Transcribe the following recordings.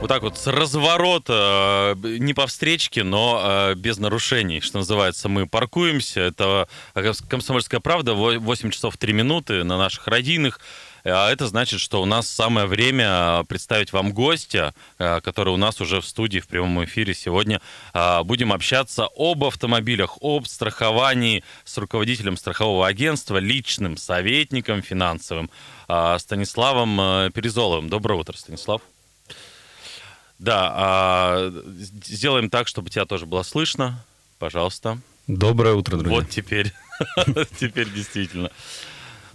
Вот так вот с разворота, э, не по встречке, но э, без нарушений, что называется. Мы паркуемся. Это «Комсомольская правда», 8 часов 3 минуты на наших радийных. А это значит, что у нас самое время представить вам гостя, э, который у нас уже в студии в прямом эфире сегодня. Будем общаться об автомобилях, об страховании с руководителем страхового агентства, личным советником финансовым Станиславом Перезоловым. Доброе утро, Станислав. Да, а, сделаем так, чтобы тебя тоже было слышно. Пожалуйста. Доброе утро, друзья. Вот теперь. Теперь действительно.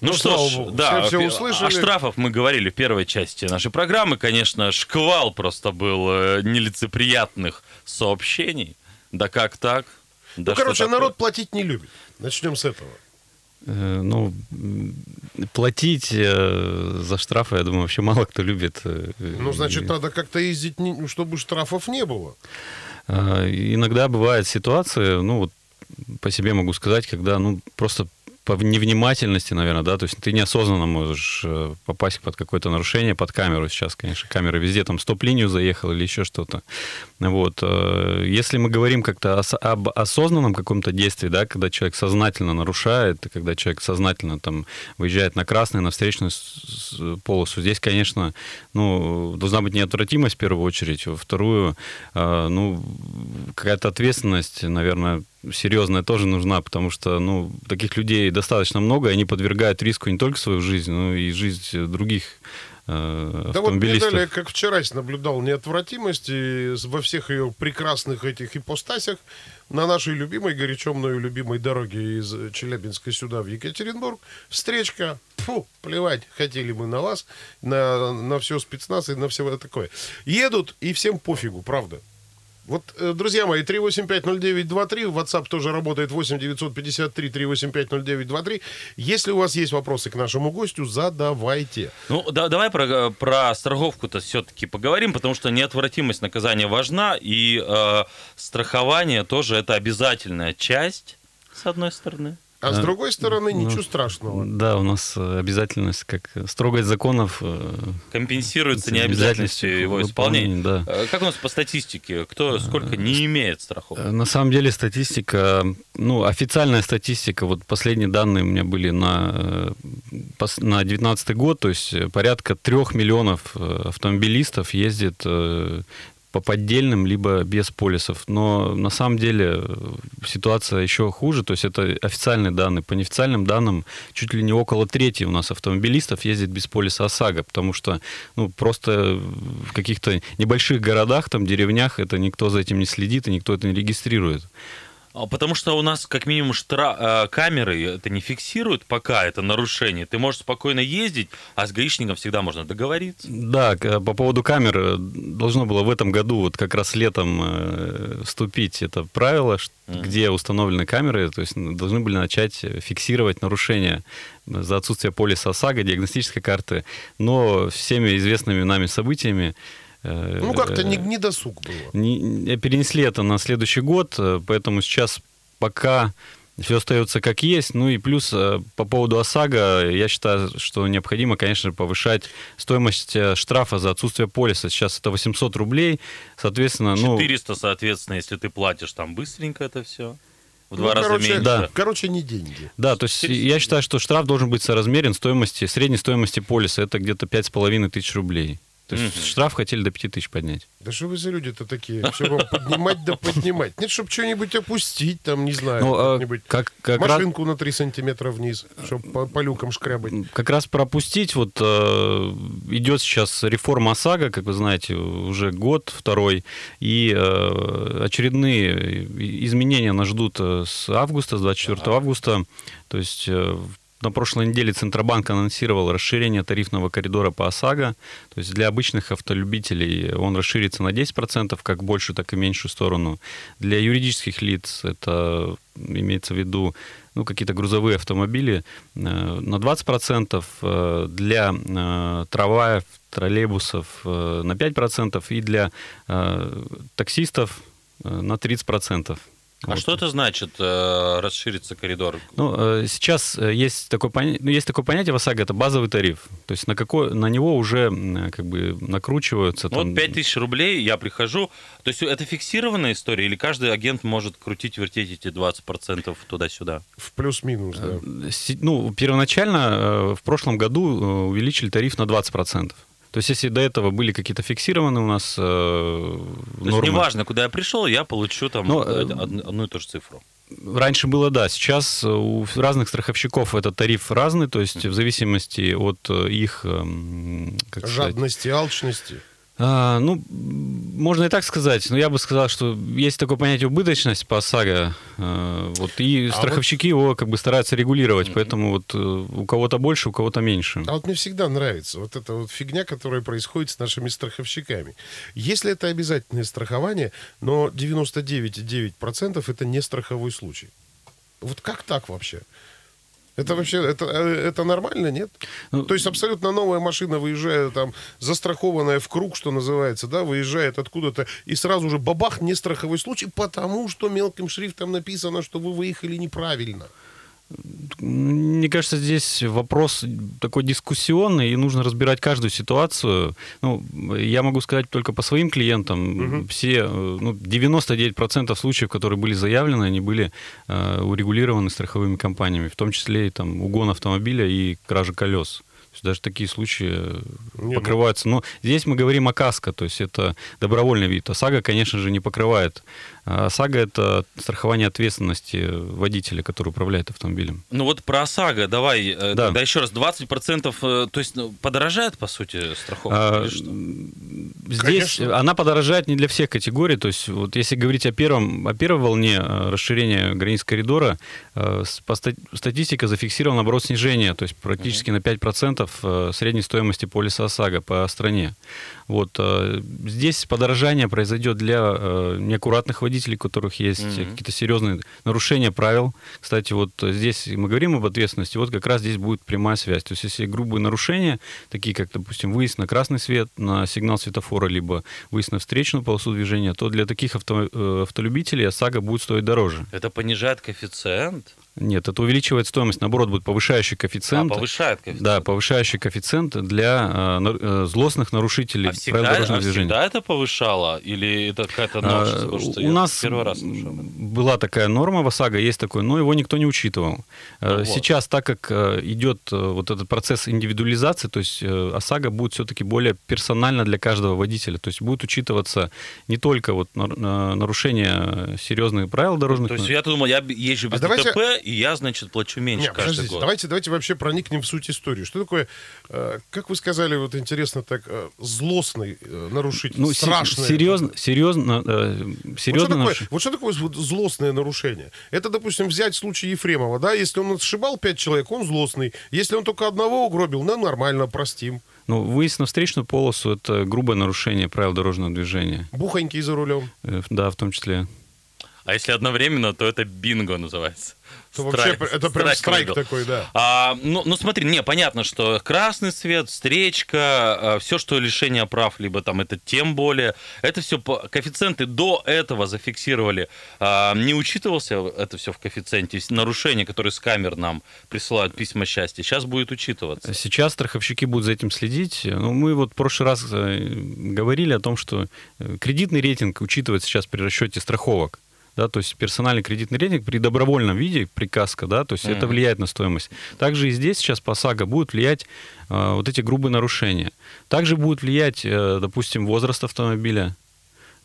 Ну, ну что ж, да, все, все о штрафах мы говорили в первой части нашей программы. Конечно, шквал просто был э, нелицеприятных сообщений. Да как так? Ну, да короче, народ платить не любит. Начнем с этого. Э, ну, платить э, за штрафы, я думаю, вообще мало кто любит. Э, ну, значит, надо как-то ездить, чтобы штрафов не было. Иногда бывают ситуации, ну, вот по себе могу сказать, когда, ну, просто по невнимательности, наверное, да, то есть ты неосознанно можешь э, попасть под какое-то нарушение, под камеру сейчас, конечно, камера везде, там, стоп-линию заехал или еще что-то. Вот. Э, если мы говорим как-то об осознанном каком-то действии, да, когда человек сознательно нарушает, когда человек сознательно там выезжает на красный, на встречную полосу, здесь, конечно, ну, должна быть неотвратимость в первую очередь, во вторую, э, ну, какая-то ответственность, наверное, серьезная тоже нужна, потому что, ну, таких людей достаточно много, и они подвергают риску не только свою жизнь, но и жизнь других э, да вот мне дали, как вчера наблюдал, неотвратимость и во всех ее прекрасных этих ипостасях на нашей любимой, горячо мною любимой дороге из Челябинска сюда в Екатеринбург. Встречка, фу, плевать, хотели мы на вас, на, на все спецназ и на все такое. Едут, и всем пофигу, правда. Вот, э, друзья мои, 3850923, WhatsApp тоже работает 8 953 3850923. Если у вас есть вопросы к нашему гостю, задавайте. Ну, да, давай про, про страховку-то все-таки поговорим, потому что неотвратимость наказания важна, и э, страхование тоже это обязательная часть, с одной стороны. А с другой стороны, ну, ничего страшного. Да, у нас э, обязательность, как строгость законов... Э, Компенсируется необязательностью его исполнения. Да. Э, как у нас по статистике? Кто сколько не имеет страховки? На самом деле статистика, ну, официальная статистика, вот последние данные у меня были на, на 2019 год, то есть порядка трех миллионов автомобилистов ездит по поддельным, либо без полисов. Но на самом деле э, ситуация еще хуже, то есть это официальные данные. По неофициальным данным чуть ли не около трети у нас автомобилистов ездит без полиса ОСАГО, потому что ну, просто в каких-то небольших городах, там, деревнях это никто за этим не следит и никто это не регистрирует. А, потому что у нас как минимум штра... Э, камеры это не фиксируют, пока это нарушение. Ты можешь спокойно ездить, а с гаишником всегда можно договориться. Да, по поводу камер э, должно было в этом году, вот как раз летом, э, вступить это правило, mm-hmm. где установлены камеры, то есть должны были начать фиксировать нарушения за отсутствие полиса ОСАГО, диагностической карты. Но всеми известными нами событиями ну, как-то не, не досуг было. Не, перенесли это на следующий год, э, поэтому сейчас пока все остается как есть. Ну и плюс э, по поводу ОСАГО, я считаю, что необходимо, конечно же, повышать стоимость э, штрафа за отсутствие полиса. Сейчас это 800 рублей, соответственно... 400, ну, соответственно, если ты платишь там быстренько это все. В два ну, раза короче, меньше. Да. Короче, не деньги. Да, то есть я считаю, что штраф должен быть соразмерен стоимости, средней стоимости полиса. Это где-то 5,5 тысяч рублей. То есть mm-hmm. штраф хотели до 5 тысяч поднять. Да что вы за люди-то такие? Все вам поднимать да поднимать. Нет, чтобы что-нибудь опустить, там, не знаю, ну, а как, как машинку раз... на 3 сантиметра вниз, чтобы по, по люкам шкрябать. Как раз пропустить, вот э, идет сейчас реформа ОСАГО, как вы знаете, уже год второй, и э, очередные изменения нас ждут э, с августа, с 24 ага. августа. То есть э, на прошлой неделе Центробанк анонсировал расширение тарифного коридора по ОСАГО. То есть для обычных автолюбителей он расширится на 10%, как большую, так и меньшую сторону. Для юридических лиц это имеется в виду ну, какие-то грузовые автомобили на 20%, для трамваев, троллейбусов на 5% и для таксистов на 30%. А вот. что это значит э, расширится коридор? Ну, э, сейчас э, есть такое, поня... ну, есть такое понятие в ОСАГО, это базовый тариф. То есть на, какой... на него уже как бы накручиваются... Ну, там... Вот 5 тысяч рублей, я прихожу. То есть это фиксированная история или каждый агент может крутить, вертеть эти 20% туда-сюда? В плюс-минус, да. Ну, первоначально в прошлом году увеличили тариф на 20%. То есть, если до этого были какие-то фиксированные у нас э, То нормы... есть, неважно, куда я пришел, я получу там Но, э, одну и ту же цифру. Раньше было, да. Сейчас у разных страховщиков этот тариф разный, то есть в зависимости от э, их... Эм, как Жадности, сказать, алчности. А, ну, можно и так сказать, но я бы сказал, что есть такое понятие убыточность по ОСАГО, а, вот, и а страховщики вот... его как бы стараются регулировать, поэтому вот э, у кого-то больше, у кого-то меньше. А вот мне всегда нравится вот эта вот фигня, которая происходит с нашими страховщиками. Если это обязательное страхование, но 99,9% это не страховой случай. Вот как так вообще? Это вообще, это, э, это нормально, нет? Ну, То есть абсолютно новая машина выезжает, там, застрахованная в круг, что называется, да, выезжает откуда-то, и сразу же бабах, не страховой случай, потому что мелким шрифтом написано, что вы выехали неправильно. Мне кажется, здесь вопрос такой дискуссионный, и нужно разбирать каждую ситуацию. Ну, я могу сказать только по своим клиентам. Угу. Все, ну, 99% случаев, которые были заявлены, они были э, урегулированы страховыми компаниями, в том числе и там, угон автомобиля и кража колес даже такие случаи э, не, покрываются. Но здесь мы говорим о КАСКО, то есть это добровольный вид. ОСАГО, конечно же, не покрывает. А ОСАГО – это страхование ответственности водителя, который управляет автомобилем. Ну вот про ОСАГО давай, э, да. тогда еще раз, 20% э, то есть ну, подорожает, по сути, страховка? А, здесь конечно. она подорожает не для всех категорий, то есть вот если говорить о, первом, о первой волне расширения границ коридора, по статистика зафиксировала, наоборот, снижение, то есть практически угу. на 5% Э, средней стоимости полиса ОСАГО по стране. Вот. Э, здесь подорожание произойдет для э, неаккуратных водителей, у которых есть mm-hmm. какие-то серьезные нарушения правил. Кстати, вот здесь мы говорим об ответственности, вот как раз здесь будет прямая связь. То есть если грубые нарушения, такие как, допустим, выезд на красный свет, на сигнал светофора, либо выезд на встречную полосу движения, то для таких авто, автолюбителей ОСАГО будет стоить дороже. Это понижает коэффициент? Нет, это увеличивает стоимость, наоборот, будет повышающий коэффициент. А, повышает коэффициент. Да, повышающий коэффициент для э, злостных нарушителей а всегда, правил дорожного а движения. всегда это повышало? Или это какая-то новость? А, у нас первый раз была такая норма в ОСАГО, есть такой, но его никто не учитывал. Ну, вот. Сейчас, так как э, идет э, вот этот процесс индивидуализации, то есть э, ОСАГО будет все-таки более персонально для каждого водителя. То есть будет учитываться не только вот нарушение серьезных правил дорожных. То есть я думал, я езжу без а ДТП, давайте и я, значит, плачу меньше Нет, каждый год. Давайте, давайте вообще проникнем в суть истории. Что такое, э, как вы сказали, вот интересно так, э, злостный э, нарушитель, ну, страшный? Серьезно, серьезно, серьезно. Вот что, такое, вот что такое вот злостное нарушение? Это, допустим, взять случай Ефремова, да, если он сшибал пять человек, он злостный. Если он только одного угробил, ну, нормально, простим. Ну, выезд на встречную полосу – это грубое нарушение правил дорожного движения. Бухонький за рулем. Да, в том числе. А если одновременно, то это бинго называется. То страйк, вообще это прям страйк, страйк такой, да. А, ну, ну смотри, не, понятно, что красный свет, встречка, а, все, что лишение прав, либо там это тем более, это все по, коэффициенты до этого зафиксировали. А, не учитывался это все в коэффициенте, нарушения, которые с камер нам присылают письма счастья, сейчас будет учитываться. Сейчас страховщики будут за этим следить. Ну, мы вот в прошлый раз э, говорили о том, что э, кредитный рейтинг учитывается сейчас при расчете страховок да, то есть персональный кредитный рейтинг при добровольном виде, приказка, да, то есть mm-hmm. это влияет на стоимость. Также и здесь сейчас по САГО будут влиять э, вот эти грубые нарушения. Также будет влиять, э, допустим, возраст автомобиля,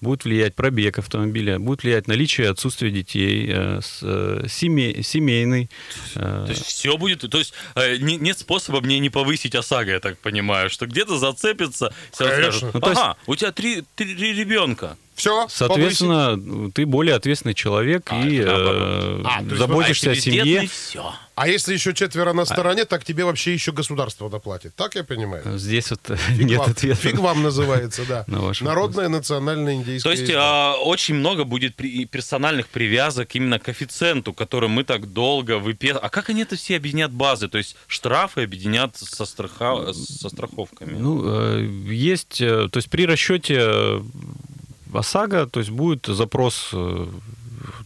будет влиять пробег автомобиля, будет влиять наличие отсутствия детей, э, э, семей, семейный. Э. То есть все будет, то есть э, не, нет способа мне не повысить ОСАГО, я так понимаю, что где-то зацепится, скажут, ну, ага, есть... у тебя три, три ребенка. Все. Соответственно, повысить. ты более ответственный человек а, и э, а, заботишься а о семье. Все. А если еще четверо на а стороне, а... так тебе вообще еще государство доплатит. Так я понимаю? Здесь вот фиг нет вам, ответа. Фиг вам называется, да. На Народная национальная индейская. То есть а, очень много будет при, персональных привязок именно к коэффициенту, который мы так долго выписываем. А как они это все объединят базы? То есть штрафы объединят со, страха... со страховками? Ну, э, есть, э, то есть при расчете ОСАГО, то есть будет запрос э,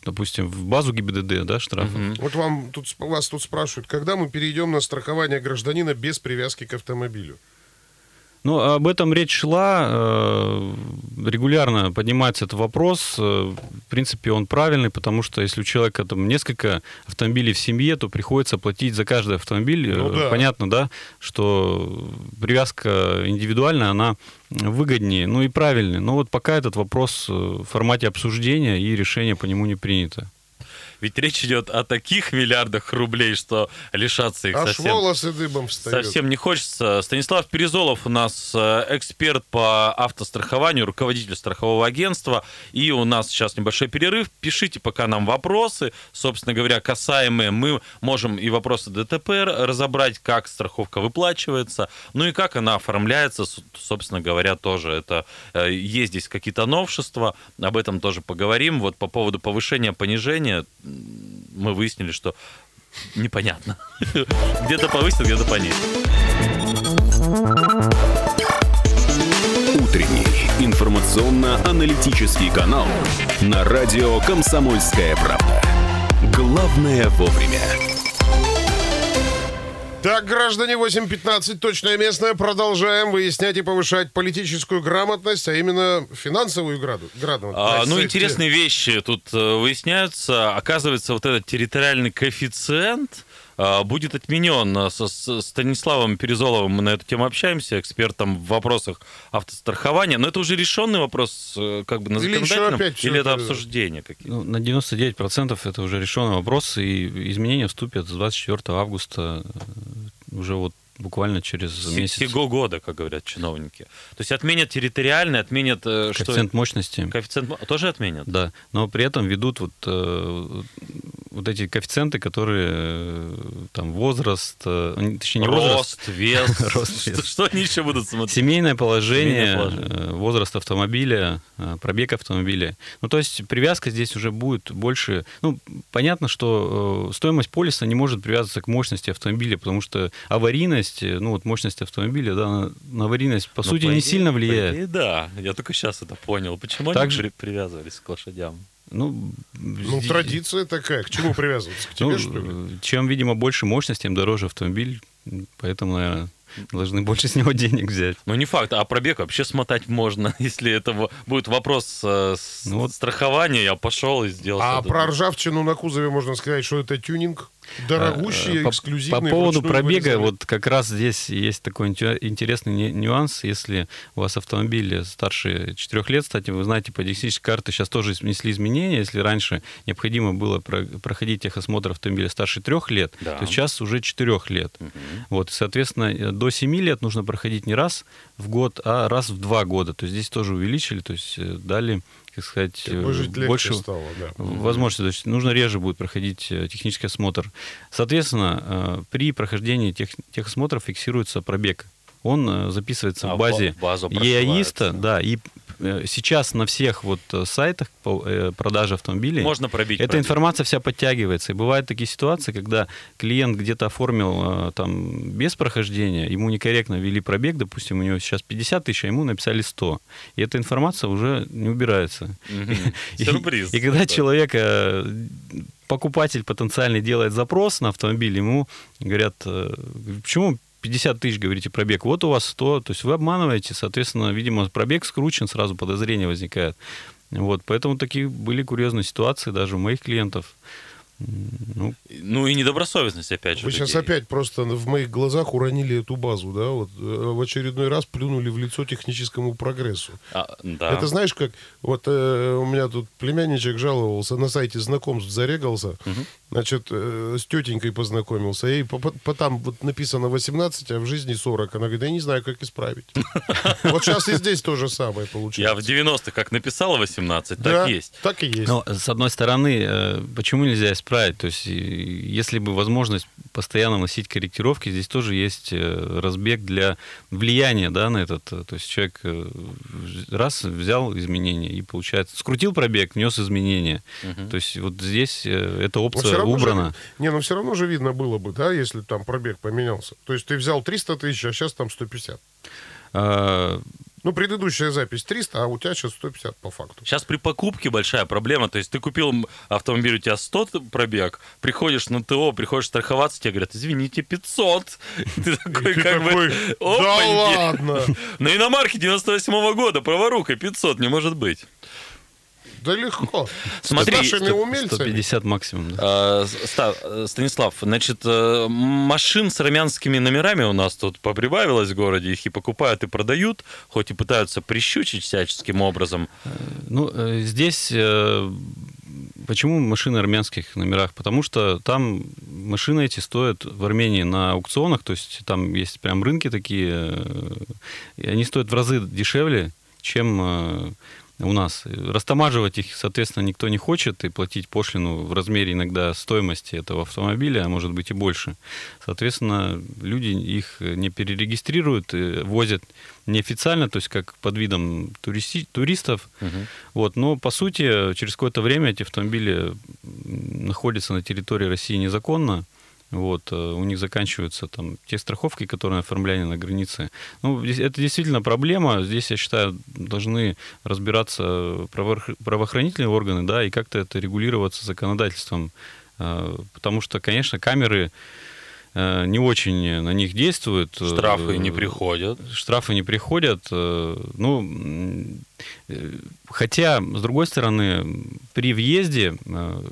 допустим, в базу ГИБДД, да, штрафов. Угу. Вот вам тут вас тут спрашивают, когда мы перейдем на страхование гражданина без привязки к автомобилю? Ну, об этом речь шла. Э, регулярно поднимается этот вопрос. Э, в принципе, он правильный, потому что если у человека там несколько автомобилей в семье, то приходится платить за каждый автомобиль. Ну, да. Понятно, да, что привязка индивидуальная, она выгоднее, ну и правильнее. Но вот пока этот вопрос в формате обсуждения и решения по нему не принято. Ведь речь идет о таких миллиардах рублей, что лишаться их Аж совсем... волосы дыбом встают. Совсем не хочется. Станислав Перезолов у нас э, эксперт по автострахованию, руководитель страхового агентства. И у нас сейчас небольшой перерыв. Пишите пока нам вопросы, собственно говоря, касаемые. Мы можем и вопросы ДТП разобрать, как страховка выплачивается, ну и как она оформляется, собственно говоря, тоже. Это э, есть здесь какие-то новшества, об этом тоже поговорим. Вот по поводу повышения, понижения, мы выяснили, что непонятно. Где-то повысил, где-то понизил. Утренний информационно-аналитический канал на радио «Комсомольская правда». Главное вовремя. Так, граждане 8.15, точное местное. Продолжаем выяснять и повышать политическую грамотность, а именно финансовую грамотность. А, ну, интересные вещи тут э, выясняются. Оказывается, вот этот территориальный коэффициент будет отменен. Со Станиславом Перезоловым мы на эту тему общаемся, экспертом в вопросах автострахования. Но это уже решенный вопрос э, как бы на законодательном, или, или это обсуждение какие-то? Ну, на 99% это уже решенный вопрос, и изменения вступят с 24 августа э, уже вот буквально через месяц. Сего года, как говорят чиновники. То есть отменят территориальный, отменят... Э, Коэффициент что? мощности. Коэффициент тоже отменят? Да, но при этом ведут вот, э, вот эти коэффициенты, которые э, там возраст, э, точнее не рост, возраст, вес. рост, вес. Что, что они еще будут смотреть? Семейное положение, Семейное положение, э, возраст автомобиля, пробег автомобиля. Ну, то есть привязка здесь уже будет больше... Ну, понятно, что стоимость полиса не может привязываться к мощности автомобиля, потому что аварийность ну вот мощность автомобиля, да, на, на аварийность, по Но ну, сути, по не идее, сильно влияет. Идее, да, я только сейчас это понял. Почему Также... они привязывались к лошадям? Ну, ну здесь... традиция такая. К чему привязываться? К тебе, ну, что ли? Чем, видимо, больше мощность, тем дороже автомобиль. Поэтому, наверное, должны больше с него денег взять. Ну, не факт, а пробег вообще смотать можно, если это будет вопрос э, ну, вот. страхования, я пошел и сделал. А про ржавчину на кузове можно сказать, что это тюнинг? Дорогущие, эксклюзивные. По, по поводу пробега, вырезали. вот как раз здесь есть такой интересный нюанс. Если у вас автомобиль старше 4 лет, кстати, вы знаете, по диагностической карте сейчас тоже внесли изменения. Если раньше необходимо было проходить техосмотр автомобиля старше 3 лет, да. то сейчас уже 4 лет. Угу. Вот, соответственно, до 7 лет нужно проходить не раз в год, а раз в 2 года. То есть здесь тоже увеличили, то есть э, дали как сказать, больше стало, да. возможности. То есть нужно реже будет проходить э, технический осмотр. Соответственно, э, при прохождении тех, техосмотров фиксируется пробег. Он э, записывается а, в базе ЕАИСТа, да, и сейчас на всех вот э, сайтах э, продаже автомобилей можно пробить. Эта пробить. информация вся подтягивается. И бывают такие ситуации, когда клиент где-то оформил там без прохождения, ему некорректно ввели пробег, допустим, у него сейчас 50 тысяч, а ему написали 100. И эта информация уже не убирается. Сюрприз. И когда человек покупатель потенциальный делает запрос на автомобиль, ему говорят, почему 50 тысяч, говорите, пробег, вот у вас 100, то есть вы обманываете, соответственно, видимо, пробег скручен, сразу подозрение возникает. Вот, поэтому такие были курьезные ситуации даже у моих клиентов. Ну, ну и недобросовестность, опять же. Вы сейчас опять просто в моих глазах уронили эту базу, да, вот э, в очередной раз плюнули в лицо техническому прогрессу. А, да. Это знаешь, как вот э, у меня тут племянничек жаловался, на сайте знакомств зарегался, угу. значит, э, с тетенькой познакомился, и по, по, там вот написано 18, а в жизни 40. Она говорит, я не знаю, как исправить. Вот сейчас и здесь то же самое получается. Я в 90-х как написала 18, так есть. так и есть. Но, с одной стороны, э, почему нельзя исправить? То есть, если бы возможность постоянно носить корректировки, здесь тоже есть э, разбег для влияния да, на этот. То есть, человек раз взял изменения и, получается, скрутил пробег, внес изменения. Угу. То есть, вот здесь эта опция убрана. Же, не, но все равно же видно было бы, да, если там пробег поменялся. То есть, ты взял 300 тысяч, а сейчас там 150. А... Ну, предыдущая запись 300, а у тебя сейчас 150 по факту. Сейчас при покупке большая проблема. То есть ты купил автомобиль, у тебя 100 пробег, приходишь на ТО, приходишь страховаться, тебе говорят, извините, 500. Ты такой как бы... Да ладно! На иномарке 98 года, праворукой 500 не может быть. Да легко. Смотри, с нашими умельцами. 150 максимум. Да. А, Станислав, значит, э, машин с армянскими номерами у нас тут поприбавилось в городе. Их и покупают, и продают, хоть и пытаются прищучить всяческим образом. Э, ну, э, здесь... Почему машины армянских номерах? Потому что там машины эти стоят в Армении на аукционах, то есть там есть прям рынки такие, и они стоят в разы дешевле, чем у нас. Растамаживать их, соответственно, никто не хочет и платить пошлину в размере иногда стоимости этого автомобиля, а может быть и больше. Соответственно, люди их не перерегистрируют, возят неофициально, то есть как под видом туристи, туристов. Угу. Вот, но по сути через какое-то время эти автомобили находятся на территории России незаконно. Вот, э, у них заканчиваются там те страховки, которые оформляли на границе. Ну, это действительно проблема. Здесь, я считаю, должны разбираться правоохранительные органы, да, и как-то это регулироваться законодательством. Э, потому что, конечно, камеры не очень на них действуют. Штрафы не приходят. Штрафы не приходят. Э, ну, э, хотя, с другой стороны, при въезде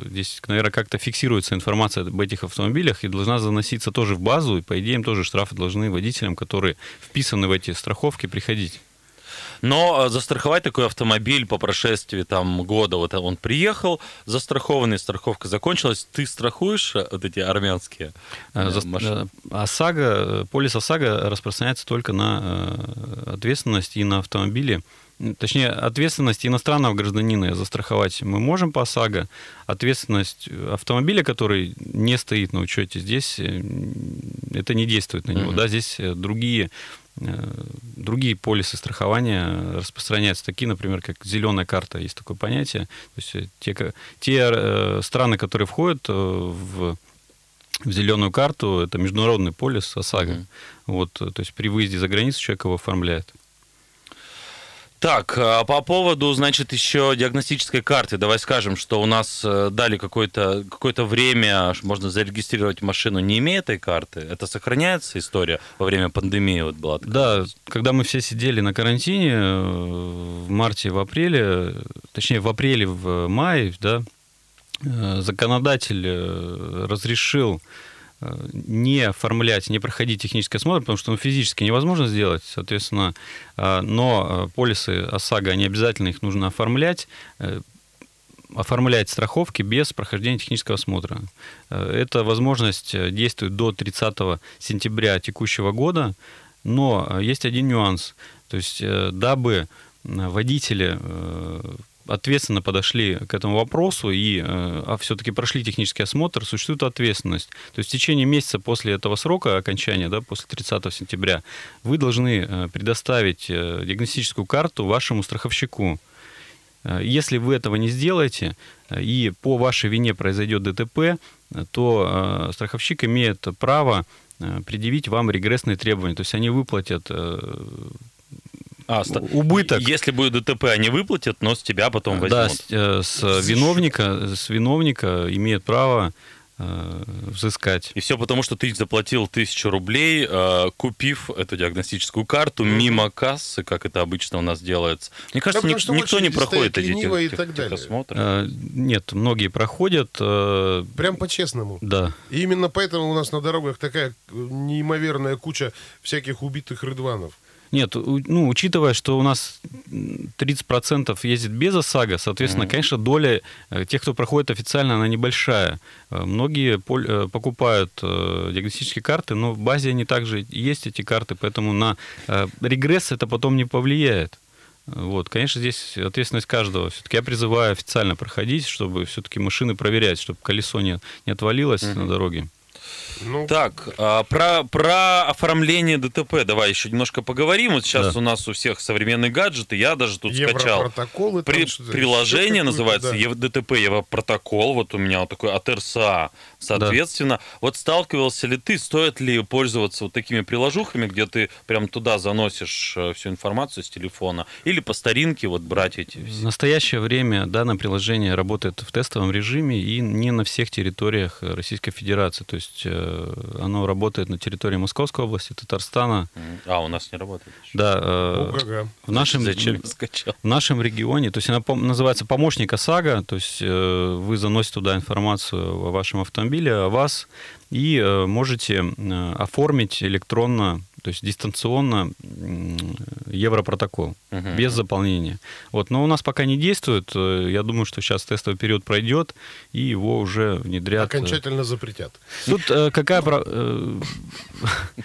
здесь, наверное, как-то фиксируется информация об этих автомобилях и должна заноситься тоже в базу, и, по идее, им тоже штрафы должны водителям, которые вписаны в эти страховки, приходить. Но э, застраховать такой автомобиль по прошествии там года, вот он приехал, застрахованный, страховка закончилась, ты страхуешь э, вот эти армянские э, За, машины? ОСАГО, полис ОСАГО распространяется только на ответственность и на автомобили, Точнее, ответственность иностранного гражданина застраховать мы можем по ОСАГО. Ответственность автомобиля, который не стоит на учете, здесь это не действует на него. Mm-hmm. Да, здесь другие Э, другие полисы страхования распространяются, такие, например, как зеленая карта, есть такое понятие. То есть э, те, те э, страны, которые входят в, в зеленую карту, это международный полис ОСАГО. Mm-hmm. Вот, то есть при выезде за границу человек его оформляет. Так, а по поводу, значит, еще диагностической карты. Давай скажем, что у нас э, дали какое-то какое время, можно зарегистрировать машину, не имея этой карты. Это сохраняется история во время пандемии? Вот была такая да, когда мы все сидели на карантине э, в марте, в апреле, точнее, в апреле, в мае, да, э, законодатель разрешил не оформлять, не проходить технический осмотр, потому что ну, физически невозможно сделать, соответственно, а, но э, полисы ОСАГО, они обязательно их нужно оформлять, э, оформлять страховки без прохождения технического осмотра. Э, эта возможность действует до 30 сентября текущего года, но есть один нюанс. То есть, дабы водители ответственно подошли к этому вопросу и э, а все-таки прошли технический осмотр, существует ответственность. То есть в течение месяца после этого срока окончания, да, после 30 сентября, вы должны э, предоставить э, диагностическую карту вашему страховщику. Если вы этого не сделаете, и по вашей вине произойдет ДТП, то страховщик имеет право предъявить вам регрессные требования. То есть они выплатят а, убыток. Если будет ДТП, они выплатят, но с тебя потом возьмут. Да, с, э, с виновника, с виновника имеет право э, взыскать. И все потому, что ты заплатил тысячу рублей, э, купив эту диагностическую карту mm-hmm. мимо кассы, как это обычно у нас делается. Мне кажется, да, ни, никто не проходит эти техосмотры. Э, нет, многие проходят. Э, Прям по-честному. Да. И именно поэтому у нас на дорогах такая неимоверная куча всяких убитых рыдванов. Нет, ну, учитывая, что у нас 30% ездит без ОСАГО, соответственно, mm-hmm. конечно, доля э, тех, кто проходит официально, она небольшая. Э, многие э, покупают диагностические карты, но в базе они также есть, эти карты, поэтому на регресс это потом не повлияет. Вот, конечно, здесь ответственность каждого. Все-таки я призываю официально проходить, чтобы все-таки машины проверять, чтобы колесо не, не отвалилось mm-hmm. на дороге. Ну... Так, а, про, про оформление ДТП давай еще немножко поговорим. Вот сейчас да. у нас у всех современные гаджеты. Я даже тут скачал при, приложение, называется да. ДТП Европротокол. Вот у меня вот такой от РСА. Соответственно, да. вот сталкивался ли ты, стоит ли пользоваться вот такими приложухами, где ты прям туда заносишь э, всю информацию с телефона, или по старинке вот брать эти... В настоящее время данное приложение работает в тестовом режиме и не на всех территориях Российской Федерации. То есть э, Э, оно работает на территории Московской области, Татарстана. А, у нас не работает. Еще. Да. Э, в, нашем, Зачем в нашем регионе, то есть она называется помощник ОСАГО, то есть э, вы заносите туда информацию о вашем автомобиле, о вас, и можете оформить электронно то есть дистанционно Европротокол, uh-huh. без заполнения. Вот, но у нас пока не действует. Э, я думаю, что сейчас тестовый период пройдет, и его уже внедрят. Э, Окончательно запретят. Тут э, какая...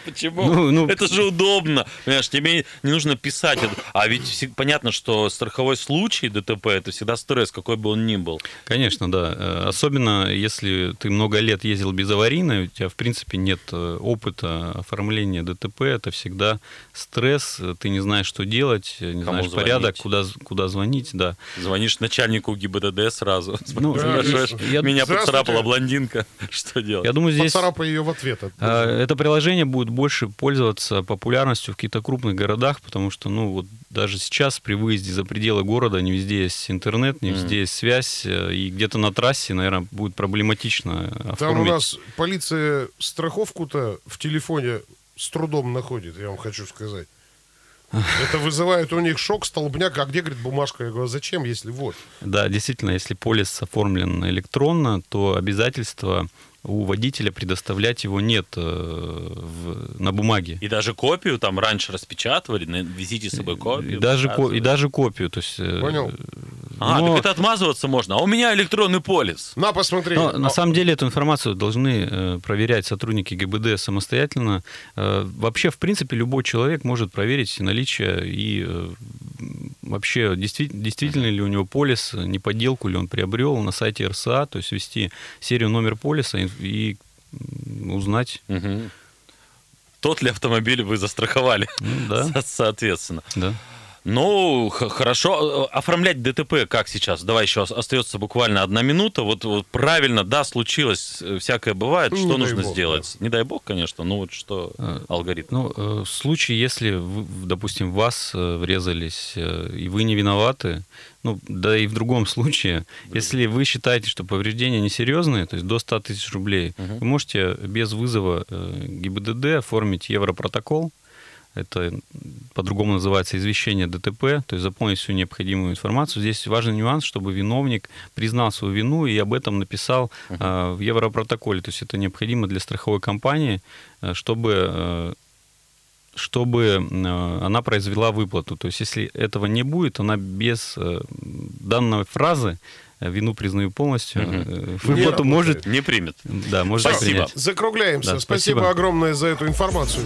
Почему? Ну, ну... Это же удобно. Понимаешь, тебе не нужно писать. А ведь понятно, что страховой случай ДТП это всегда стресс, какой бы он ни был. Конечно, да. Особенно если ты много лет ездил без аварийной, у тебя, в принципе, нет опыта оформления ДТП, это всегда стресс, ты не знаешь, что делать, не Кому знаешь звонить? порядок, куда, куда звонить, да. Звонишь начальнику ГИБДД сразу, ну, я, меня поцарапала блондинка, что делать? Я думаю, здесь... Поцарапай ее в ответ. А, это приложение будет больше пользоваться популярностью в каких-то крупных городах, потому что, ну, вот даже сейчас при выезде за пределы города не везде есть интернет, не везде mm. есть связь, э, и где-то на трассе, наверное, будет проблематично оформить. Там у нас полиция страховку-то в телефоне с трудом находит, я вам хочу сказать. Это вызывает у них шок, столбняк. А где, говорит, бумажка? Я говорю, «А зачем, если вот? Да, действительно, если полис оформлен электронно, то обязательства у водителя предоставлять его нет э, в, на бумаге. И даже копию там раньше распечатывали, везите с собой копию. И даже, ко, и даже копию. То есть, э, Понял. А, Но... так это отмазываться можно. А у меня электронный полис. На, посмотри. Но, на самом деле эту информацию должны э, проверять сотрудники ГИБД самостоятельно. Э, вообще, в принципе, любой человек может проверить наличие и э, вообще действительно, действительно ли у него полис, не подделку ли он приобрел на сайте РСА, то есть ввести серию номер полиса и, и узнать. Угу. Тот ли автомобиль вы застраховали? Ну, да. Соответственно. Да. Ну, хорошо. Оформлять ДТП как сейчас? Давай еще остается буквально одна минута. Вот, вот правильно, да, случилось, э, всякое бывает. Ну, что нужно бог, сделать? Да. Не дай бог, конечно, но вот что а, алгоритм? Ну, э, в случае, если, вы, допустим, вас э, врезались, и вы не виноваты, ну, да и в другом случае, Блин. если вы считаете, что повреждения несерьезные, то есть до 100 тысяч рублей, угу. вы можете без вызова ГИБДД оформить европротокол, это по-другому называется извещение ДТП, то есть заполнить всю необходимую информацию. Здесь важный нюанс, чтобы виновник признал свою вину и об этом написал uh-huh. в Европротоколе. То есть это необходимо для страховой компании, э, чтобы э, чтобы она произвела выплату. То есть если этого не будет, она без данной фразы вину признаю полностью. Угу. Выплату не может... Не примет. Да, может спасибо. принять. Закругляемся. Да, спасибо. спасибо огромное за эту информацию.